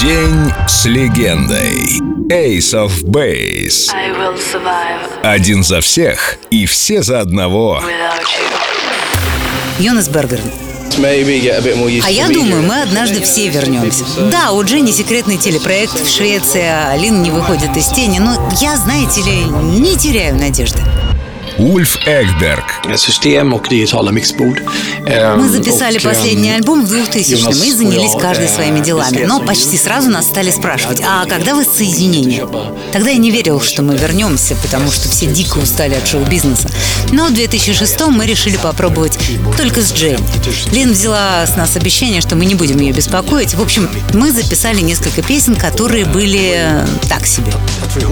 День с легендой. Ace of Base. I will survive Один за всех и все за одного. Йонас Бергер. А я думаю, мы однажды все вернемся. Да, у Дженни секретный телепроект в Швеции, а Алин не выходит из тени, но я, знаете ли, не теряю надежды. Ульф mixbord. Ehm, Мы записали последний альбом в 2000-м и занялись каждый своими делами. Но почти сразу нас стали спрашивать, а когда воссоединение? Тогда я не верил, что мы вернемся, потому что все дико устали от шоу-бизнеса. Но в 2006 мы решили попробовать только с Джейн. Лин взяла с нас обещание, что мы не будем ее беспокоить. В общем, мы записали несколько песен, которые были так себе.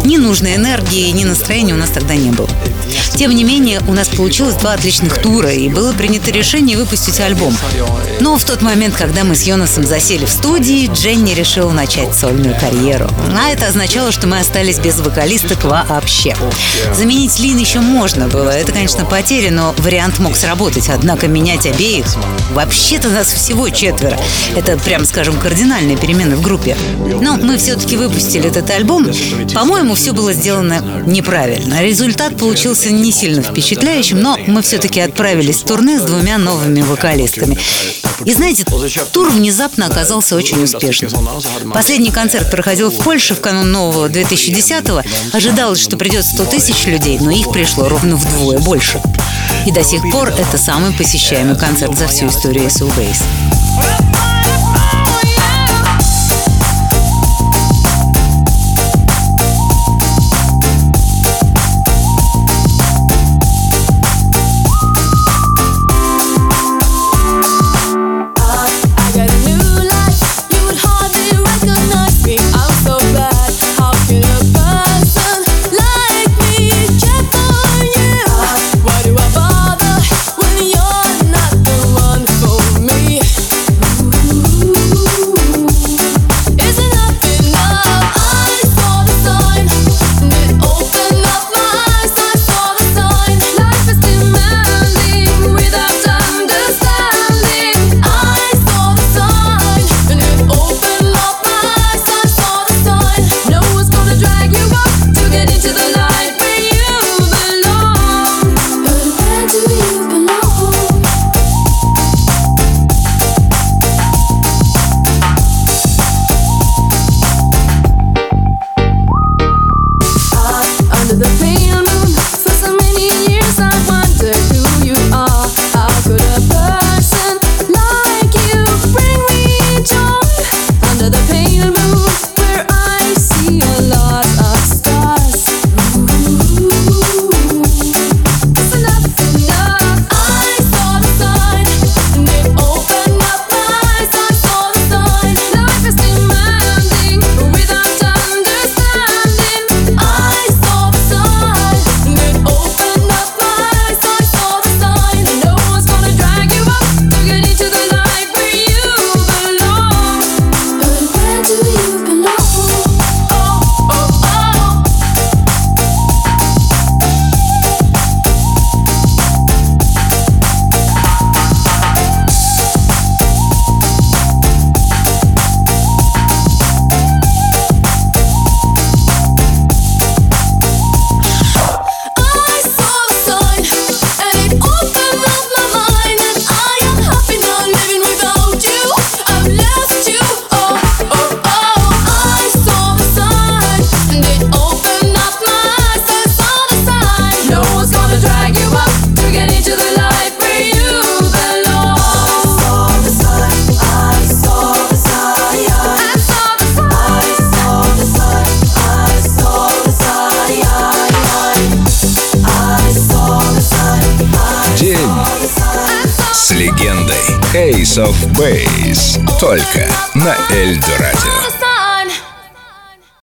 Ни нужной энергии, ни настроения у нас тогда не было. Тем не менее, у нас получилось два отличных тура, и было принято решение выпустить альбом. Но в тот момент, когда мы с Йонасом засели в студии, Дженни решила начать сольную карьеру. А это означало, что мы остались без вокалисток вообще. Заменить Лин еще можно было. Это, конечно, потеря, но вариант мог сработать. Однако менять обеих... Вообще-то нас всего четверо. Это, прям скажем, кардинальная перемена в группе. Но мы все-таки выпустили этот альбом. По-моему, все было сделано неправильно. Результат получился не сильно впечатляющим, но мы все-таки отправились в турне с двумя новыми вокалистками. И знаете, тур внезапно оказался очень успешным. Последний концерт проходил в Польше в канун нового 2010-го. Ожидалось, что придет 100 тысяч людей, но их пришло ровно вдвое больше. И до сих пор это самый посещаемый концерт за всю историю SO feel с легендой. Ace of Base. Только на Эльдо Радио.